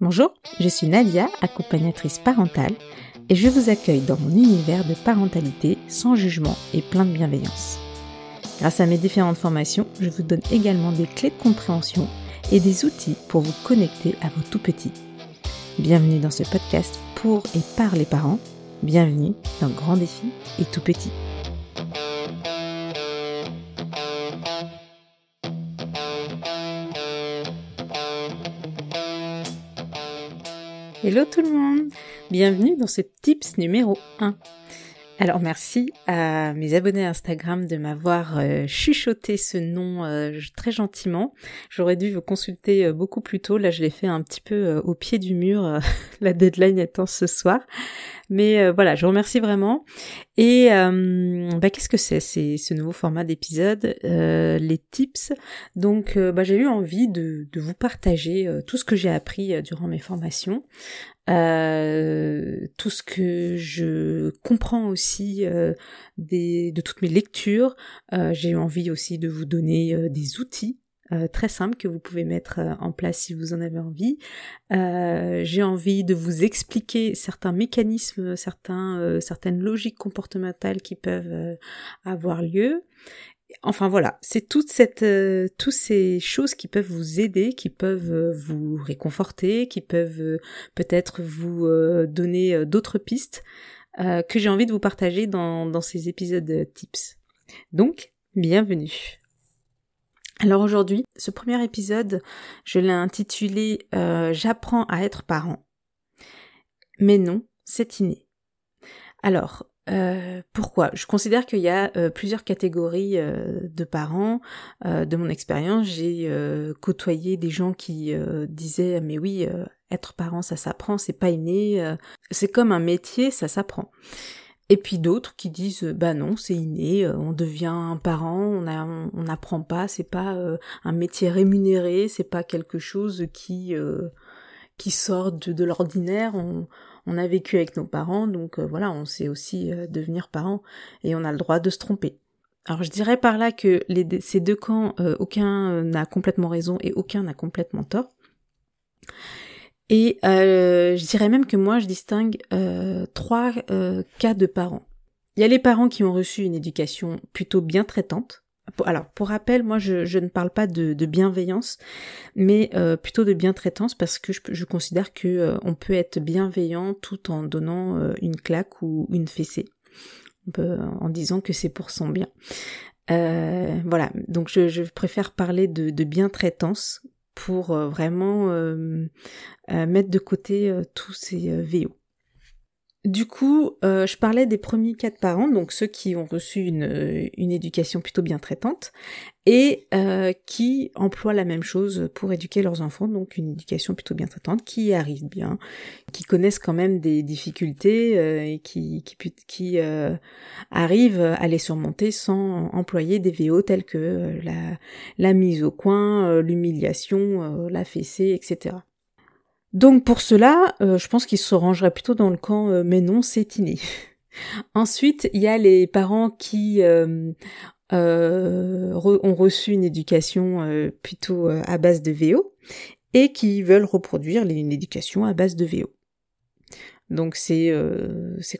Bonjour, je suis Nadia, accompagnatrice parentale, et je vous accueille dans mon univers de parentalité sans jugement et plein de bienveillance. Grâce à mes différentes formations, je vous donne également des clés de compréhension et des outils pour vous connecter à vos tout petits. Bienvenue dans ce podcast pour et par les parents. Bienvenue dans Grand Défi et Tout Petit. Hello tout le monde Bienvenue dans ce tips numéro 1. Alors merci à mes abonnés Instagram de m'avoir euh, chuchoté ce nom euh, très gentiment. J'aurais dû vous consulter euh, beaucoup plus tôt. Là, je l'ai fait un petit peu au pied du mur, la deadline étant ce soir. Mais voilà, je vous remercie vraiment. Et bah, qu'est-ce que c'est C'est ce nouveau format d'épisode, les tips? Donc, bah, j'ai eu envie de vous partager tout ce que j'ai appris durant mes formations. Euh, tout ce que je comprends aussi euh, de toutes mes lectures. Euh, j'ai envie aussi de vous donner des outils très simples que vous pouvez mettre en place si vous en avez envie. j'ai envie de vous expliquer certains mécanismes, certains, certaines logiques comportementales qui peuvent avoir lieu. Enfin voilà, c'est toute cette, euh, toutes ces choses qui peuvent vous aider, qui peuvent euh, vous réconforter, qui peuvent euh, peut-être vous donner d'autres pistes que j'ai envie de vous partager dans, ces épisodes tips. Donc, bienvenue. Alors aujourd'hui, ce premier épisode, je l'ai intitulé J'apprends à être parent. Mais non, c'est inné. Alors, euh, pourquoi? Je considère qu'il y a euh, plusieurs catégories euh, de parents. de mon expérience, j'ai côtoyé des gens qui disaient mais oui, être parent ça s'apprend, c'est pas inné, c'est comme un métier, ça s'apprend. Et puis d'autres qui disent bah non, c'est inné, on devient parent, on n'apprend pas, c'est pas un métier rémunéré, c'est pas quelque chose qui qui sort de, l'ordinaire. On, a vécu avec nos parents, donc euh, voilà, on sait aussi euh, devenir parent et on a le droit de se tromper. Alors je dirais par là que ces deux camps, euh, aucun n'a complètement raison et aucun n'a complètement tort. Et je dirais même que moi je distingue trois cas de parents. Il y a les parents qui ont reçu une éducation plutôt bien traitante, alors, pour rappel, moi, je, ne parle pas de, bienveillance, mais euh, plutôt de bientraitance parce que je, considère que euh, on peut être bienveillant tout en donnant euh, une claque ou une fessée, en disant que c'est pour son bien. voilà, donc je, préfère parler de, de bientraitance pour vraiment mettre de côté tous ces VO. Du coup, euh, je parlais des premiers cas de parents, donc ceux qui ont reçu une, euh, une éducation plutôt bien traitante et euh, qui emploient la même chose pour éduquer leurs enfants, donc une éducation plutôt bien traitante, qui arrive bien, qui connaissent quand même des difficultés et qui, qui, qui arrivent à les surmonter sans employer des VO tels que la, la mise au coin, l'humiliation, la fessée, etc. Donc pour cela, euh, je pense qu'il se rangerait plutôt dans le camp euh, mais non, c'est inné. Ensuite, il y a les parents qui euh, ont reçu une éducation plutôt à base de VO et qui veulent reproduire une éducation à base de VO. Donc c'est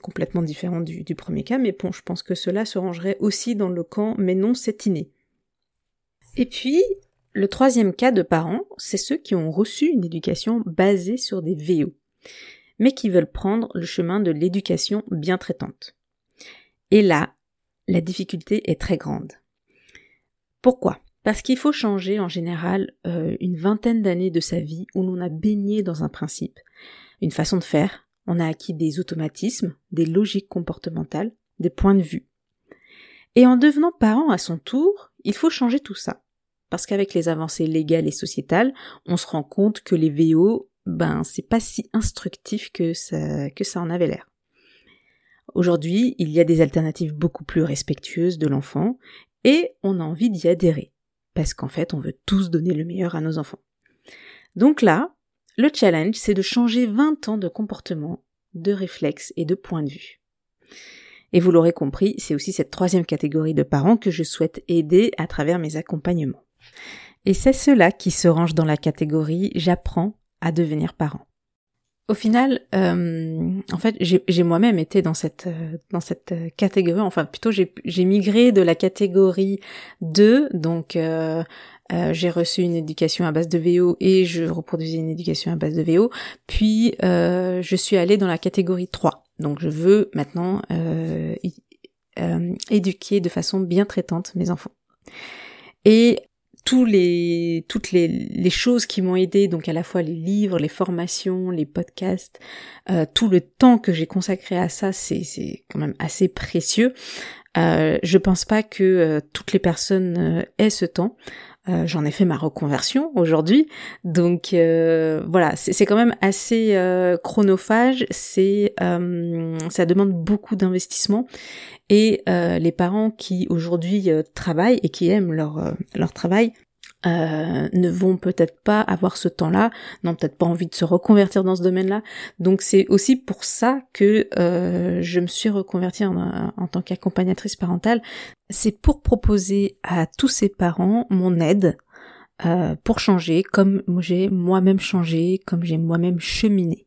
complètement différent du, du, premier cas, mais bon, je pense que cela se rangerait aussi dans le camp mais non, c'est inné. Et puis, le troisième cas de parents, c'est ceux qui ont reçu une éducation basée sur des VO, mais qui veulent prendre le chemin de l'éducation bien traitante. Et là, la difficulté est très grande. Pourquoi? Parce qu'il faut changer en général euh, une vingtaine d'années de sa vie où l'on a baigné dans un principe, une façon de faire, on a acquis des automatismes, des logiques comportementales, des points de vue. Et en devenant parent à son tour, il faut changer tout ça. Parce qu'avec les avancées légales et sociétales, on se rend compte que les VO, ben, c'est pas si instructif que ça, que ça en avait l'air. Aujourd'hui, il y a des alternatives beaucoup plus respectueuses de l'enfant, et on a envie d'y adhérer. Parce qu'en fait, on veut tous donner le meilleur à nos enfants. Donc là, le challenge, c'est de changer 20 ans de comportement, de réflexes et de points de vue. Et vous l'aurez compris, c'est aussi cette troisième catégorie de parents que je souhaite aider à travers mes accompagnements. Et c'est cela qui se range dans la catégorie j'apprends à devenir parent. Au final, euh, en fait, j'ai moi-même été dans cette euh, dans cette catégorie. Enfin, plutôt, j'ai migré de la catégorie 2, donc euh, j'ai reçu une éducation à base de VO et je reproduisais une éducation à base de VO. Puis, je suis allée dans la catégorie 3. Donc, je veux maintenant éduquer de façon bien traitante mes enfants. Et les toutes les, les choses qui m'ont aidé, donc à la fois les livres, les formations, les podcasts, euh, tout le temps que j'ai consacré à ça, c'est c'est quand même assez précieux. Euh, je pense pas que euh, toutes les personnes euh, aient ce temps. Euh, j'en ai fait ma reconversion aujourd'hui, donc voilà, c'est quand même assez chronophage. C'est ça demande beaucoup d'investissement et euh, les parents qui aujourd'hui euh, travaillent et qui aiment leur, euh, leur travail ne vont peut-être pas avoir ce temps-là, n'ont peut-être pas envie de se reconvertir dans ce domaine-là. Donc c'est aussi pour ça que je me suis reconvertie en, en tant qu'accompagnatrice parentale. C'est pour proposer à tous ces parents mon aide pour changer comme j'ai moi-même changé, comme j'ai moi-même cheminé.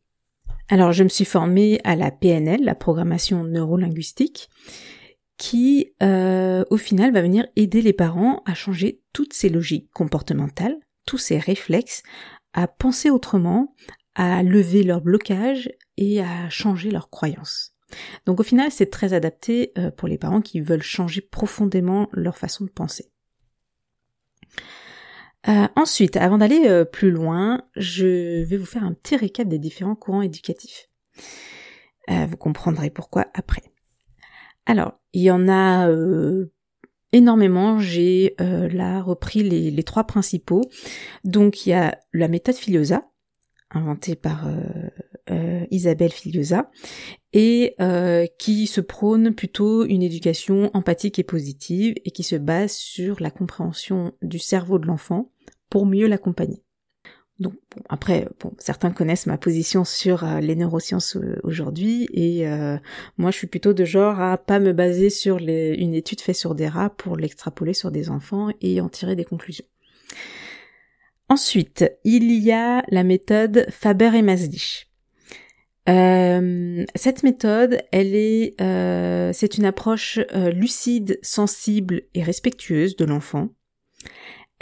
Alors je me suis formée à la PNL, la programmation neurolinguistique, qui euh, au final va venir aider les parents à changer toutes ces logiques comportementales, tous ces réflexes, à penser autrement, à lever leur blocage et à changer leurs croyances. Donc au final, c'est très adapté euh, pour les parents qui veulent changer profondément leur façon de penser. Euh, ensuite, avant d'aller plus loin, je vais vous faire un petit récap des différents courants éducatifs. Vous comprendrez pourquoi après. Alors, il y en a énormément, j'ai là repris les, trois principaux. Donc il y a la méthode Filiosa, inventée par Isabelle Filiosa, et qui se prône plutôt une éducation empathique et positive et qui se base sur la compréhension du cerveau de l'enfant pour mieux l'accompagner. Donc après, bon, certains connaissent ma position sur euh, les neurosciences euh, aujourd'hui et euh, moi je suis plutôt de genre à pas me baser sur une étude faite sur des rats pour l'extrapoler sur des enfants et en tirer des conclusions. Ensuite, il y a la méthode Faber et Maslich. cette méthode, elle est, c'est une approche lucide, sensible et respectueuse de l'enfant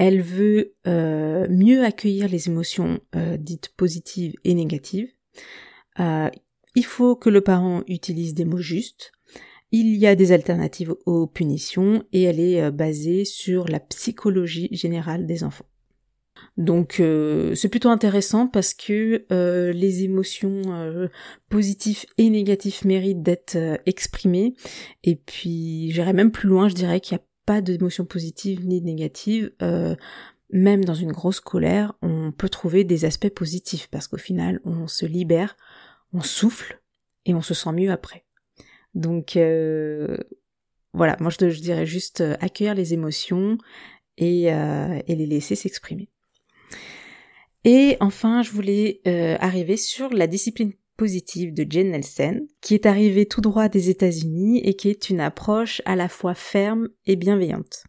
elle veut euh, mieux accueillir les émotions euh, dites positives et négatives. Euh, il faut que le parent utilise des mots justes. Il y a des alternatives aux punitions et elle est basée sur la psychologie générale des enfants. Donc c'est plutôt intéressant parce que les émotions positives et négatives méritent d'être exprimées. Et puis j'irai même plus loin, je dirais qu'il y a pas d'émotions positives ni négatives, euh, même dans une grosse colère, on peut trouver des aspects positifs parce qu'au final, on se libère, on souffle et on se sent mieux après. Donc euh, voilà, moi je, dirais juste euh, accueillir les émotions et, et les laisser s'exprimer. Et enfin, je voulais arriver sur la discipline de Jane Nelson, qui est arrivée tout droit des États-Unis et qui est une approche à la fois ferme et bienveillante.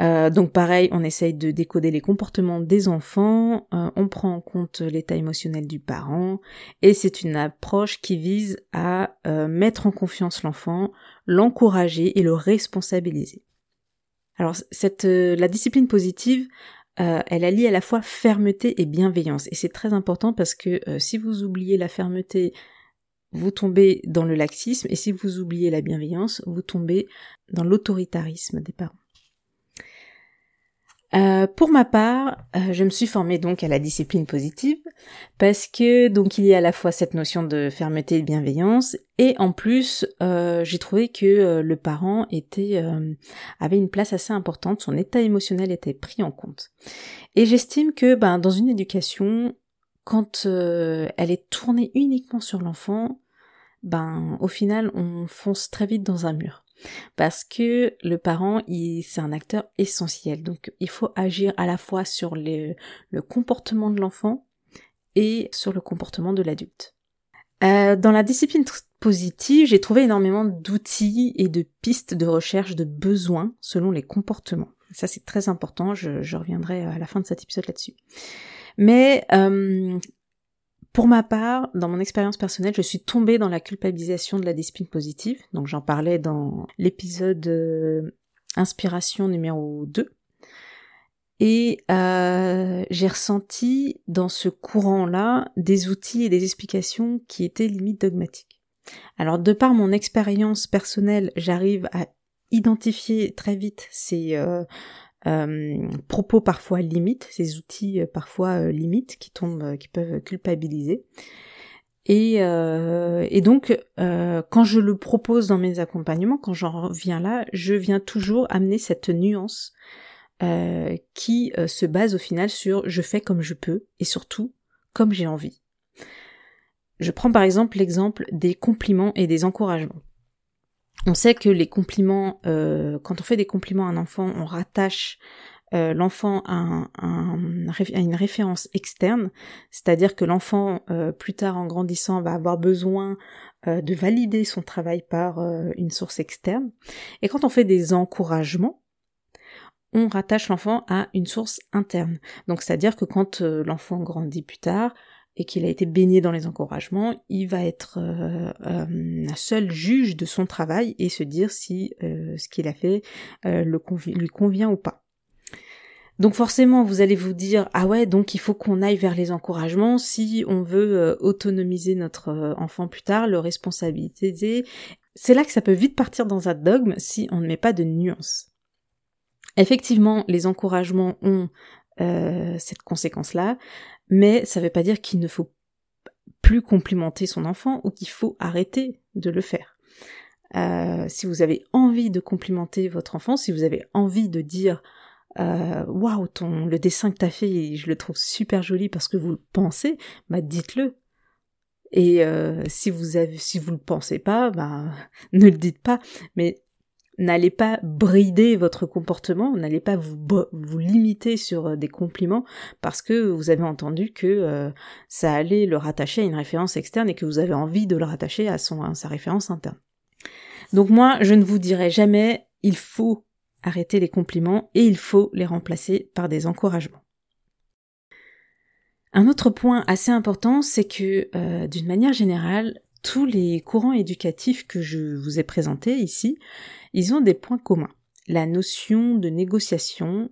Euh, donc pareil, on essaye de décoder les comportements des enfants, euh, on prend en compte l'état émotionnel du parent, et c'est une approche qui vise à euh, mettre en confiance l'enfant, l'encourager et le responsabiliser. Alors la discipline positive euh, elle allie à la fois fermeté et bienveillance. Et c'est très important parce que euh, si vous oubliez la fermeté, vous tombez dans le laxisme, et si vous oubliez la bienveillance, vous tombez dans l'autoritarisme des parents. Euh, pour ma part, euh, je me suis formée donc à la discipline positive parce que donc il y a à la fois cette notion de fermeté et de bienveillance et en plus euh, j'ai trouvé que le parent était avait une place assez importante, son état émotionnel était pris en compte. Et j'estime que ben dans une éducation quand elle est tournée uniquement sur l'enfant, ben au final on fonce très vite dans un mur parce que le parent, c'est un acteur essentiel. Donc, il faut agir à la fois sur le comportement de l'enfant et sur le comportement de l'adulte. Euh, dans la discipline positive, j'ai trouvé énormément d'outils et de pistes de recherche de besoins selon les comportements. Ça, c'est très important. Je, je reviendrai à la fin de cet épisode là-dessus. Mais euh, pour ma part, dans mon expérience personnelle, je suis tombée dans la culpabilisation de la discipline positive. Donc j'en parlais dans l'épisode euh, inspiration numéro 2. Et euh, j'ai ressenti dans ce courant-là des outils et des explications qui étaient limite dogmatiques. Alors de par mon expérience personnelle, j'arrive à identifier très vite ces euh, euh, propos parfois limites, ces outils parfois limites qui tombent, qui peuvent culpabiliser. Et, et donc, quand je le propose dans mes accompagnements, quand j'en reviens là, je viens toujours amener cette nuance euh, qui euh, se base au final sur je fais comme je peux et surtout comme j'ai envie. Je prends par exemple l'exemple des compliments et des encouragements. On sait que les compliments, euh, quand on fait des compliments à un enfant, on rattache l'enfant à, une référence externe, c'est-à-dire que l'enfant, plus tard en grandissant, va avoir besoin de valider son travail par une source externe. Et quand on fait des encouragements, on rattache l'enfant à une source interne. Donc c'est-à-dire que quand euh, l'enfant grandit plus tard et qu'il a été baigné dans les encouragements, il va être euh, euh, seul juge de son travail et se dire si ce qu'il a fait lui convient ou pas. Donc forcément, vous allez vous dire ah ouais, donc il faut qu'on aille vers les encouragements si on veut autonomiser notre enfant plus tard, le responsabiliser. C'est là que ça peut vite partir dans un dogme si on ne met pas de nuance. Effectivement, les encouragements ont euh, cette conséquence-là, mais ça ne veut pas dire qu'il ne faut plus complimenter son enfant ou qu'il faut arrêter de le faire. Euh, si vous avez envie de complimenter votre enfant, si vous avez envie de dire euh, waouh ton le dessin que t'as fait je le trouve super joli parce que vous le pensez, bah dites-le. Et si vous avez si vous le pensez pas, bah ne le dites pas. Mais n'allez pas brider votre comportement, n'allez pas vous, limiter sur euh, des compliments parce que vous avez entendu que euh, ça allait le rattacher à une référence externe et que vous avez envie de le rattacher à sa référence interne. Donc moi, je ne vous dirai jamais il faut arrêter les compliments et il faut les remplacer par des encouragements. Un autre point assez important, c'est que euh, d'une manière générale, tous les courants éducatifs que je vous ai présentés ici, ils ont des points communs. La notion de négociation,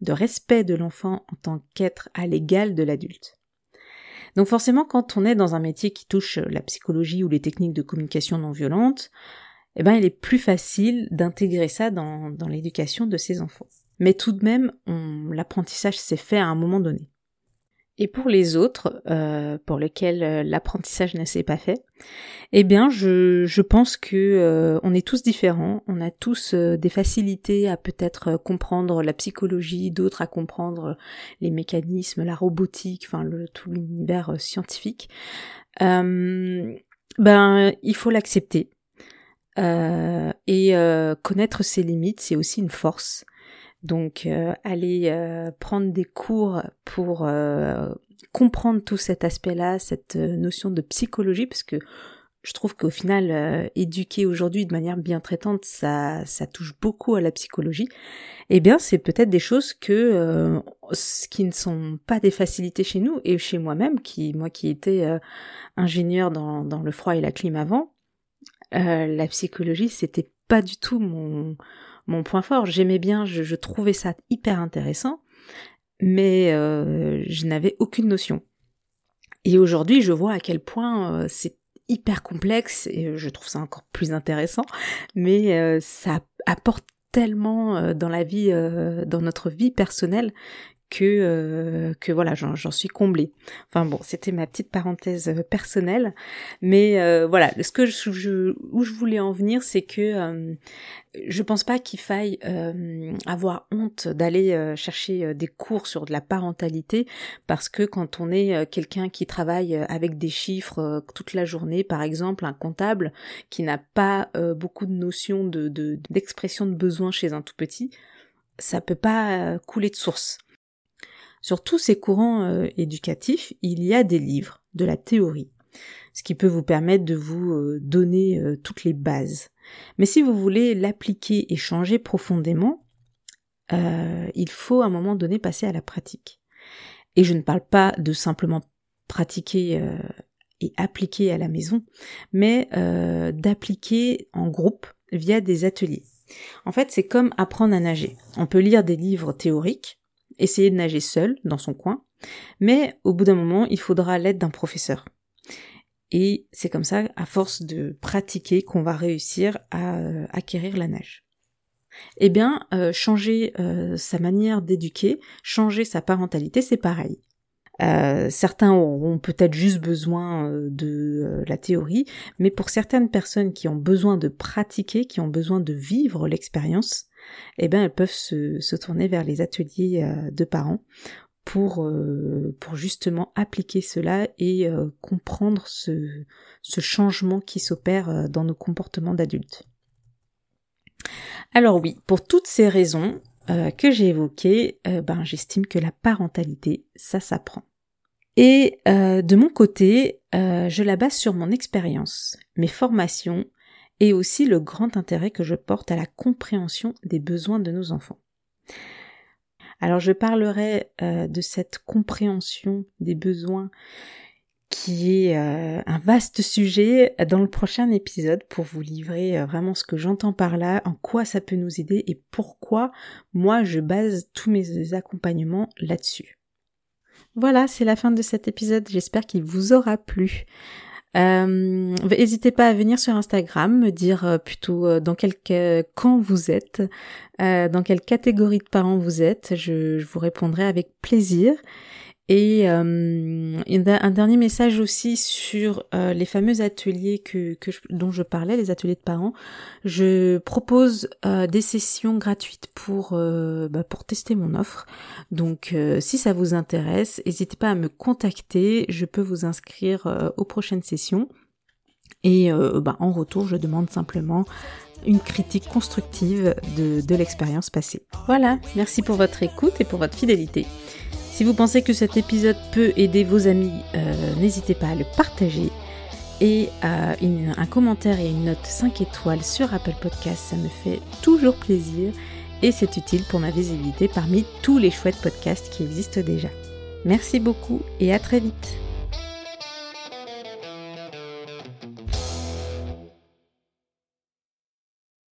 de respect de l'enfant en tant qu'être à l'égal de l'adulte. Donc forcément, quand on est dans un métier qui touche la psychologie ou les techniques de communication non violente, eh ben, il est plus facile d'intégrer ça dans, dans l'éducation de ses enfants. Mais tout de même, l'apprentissage s'est fait à un moment donné. Et pour les autres, euh, pour lesquels euh, l'apprentissage ne s'est pas fait, eh bien, je, je pense que euh, on est tous différents. On a tous des facilités à peut-être comprendre la psychologie, d'autres à comprendre les mécanismes, la robotique, enfin le, tout l'univers scientifique. ben, il faut l'accepter. et connaître ses limites, c'est aussi une force. Donc euh, aller euh, prendre des cours pour euh, comprendre tout cet aspect-là, cette notion de psychologie, parce que je trouve qu'au final, éduquer aujourd'hui de manière bien traitante, ça, ça touche beaucoup à la psychologie. Eh bien, c'est peut-être des choses que qui ne sont pas des facilités chez nous et chez moi-même, qui moi qui étais ingénieur dans, dans le froid et la clim avant, la psychologie, c'était pas du tout mon mon point fort. J'aimais bien, je, trouvais ça hyper intéressant, mais euh, je n'avais aucune notion. Et aujourd'hui, je vois à quel point euh, c'est hyper complexe et je trouve ça encore plus intéressant, mais euh, ça apporte tellement dans la vie, dans notre vie personnelle que euh, que voilà j'en suis comblée. Enfin bon, c'était ma petite parenthèse euh, personnelle, mais euh, voilà, ce que je, où je voulais en venir, c'est que je pense pas qu'il faille avoir honte d'aller chercher des cours sur de la parentalité parce que quand on est quelqu'un qui travaille avec des chiffres toute la journée, par exemple un comptable qui n'a pas beaucoup de notions de d'expression de, de besoin chez un tout petit, ça peut pas couler de source. Sur tous ces courants euh, éducatifs, il y a des livres, de la théorie, ce qui peut vous permettre de vous euh, donner euh, toutes les bases. Mais si vous voulez l'appliquer et changer profondément, il faut à un moment donné passer à la pratique. Et je ne parle pas de simplement pratiquer et appliquer à la maison, mais d'appliquer en groupe via des ateliers. En fait, c'est comme apprendre à nager. On peut lire des livres théoriques, essayer de nager seul dans son coin, mais au bout d'un moment, il faudra l'aide d'un professeur. Et c'est comme ça, à force de pratiquer, qu'on va réussir à euh, acquérir la nage. Eh bien, euh, changer euh, sa manière d'éduquer, changer sa parentalité, c'est pareil. certains auront peut-être juste besoin de la théorie, mais pour certaines personnes qui ont besoin de pratiquer, qui ont besoin de vivre l'expérience, eh bien elles peuvent se, tourner vers les ateliers de parents pour, euh, pour justement appliquer cela et euh, comprendre ce, ce changement qui s'opère euh, dans nos comportements d'adultes. Alors oui, pour toutes ces raisons que j'ai évoquées, ben, j'estime que la parentalité, ça s'apprend. Et de mon côté, je la base sur mon expérience, mes formations et aussi le grand intérêt que je porte à la compréhension des besoins de nos enfants. Alors je parlerai euh, de cette compréhension des besoins qui est euh, un vaste sujet dans le prochain épisode pour vous livrer euh, vraiment ce que j'entends par là, en quoi ça peut nous aider et pourquoi moi je base tous mes accompagnements là-dessus. Voilà, c'est la fin de cet épisode, j'espère qu'il vous aura plu. Euh, n'hésitez pas à venir sur Instagram, me dire euh, plutôt euh, dans quel camp vous êtes, dans quelle catégorie de parents vous êtes. je vous répondrai avec plaisir. Et euh, un dernier message aussi sur euh, les fameux ateliers que, que dont je parlais, les ateliers de parents. Je propose euh, des sessions gratuites pour euh, bah, pour tester mon offre. Donc si ça vous intéresse, n'hésitez pas à me contacter. Je peux vous inscrire aux prochaines sessions. Et bah, en retour, je demande simplement une critique constructive de, de l'expérience passée. Voilà, merci pour votre écoute et pour votre fidélité. Si vous pensez que cet épisode peut aider vos amis, euh, n'hésitez pas à le partager. Et euh, un commentaire et une note 5 étoiles sur Apple Podcast, ça me fait toujours plaisir et c'est utile pour ma visibilité parmi tous les chouettes podcasts qui existent déjà. Merci beaucoup et à très vite.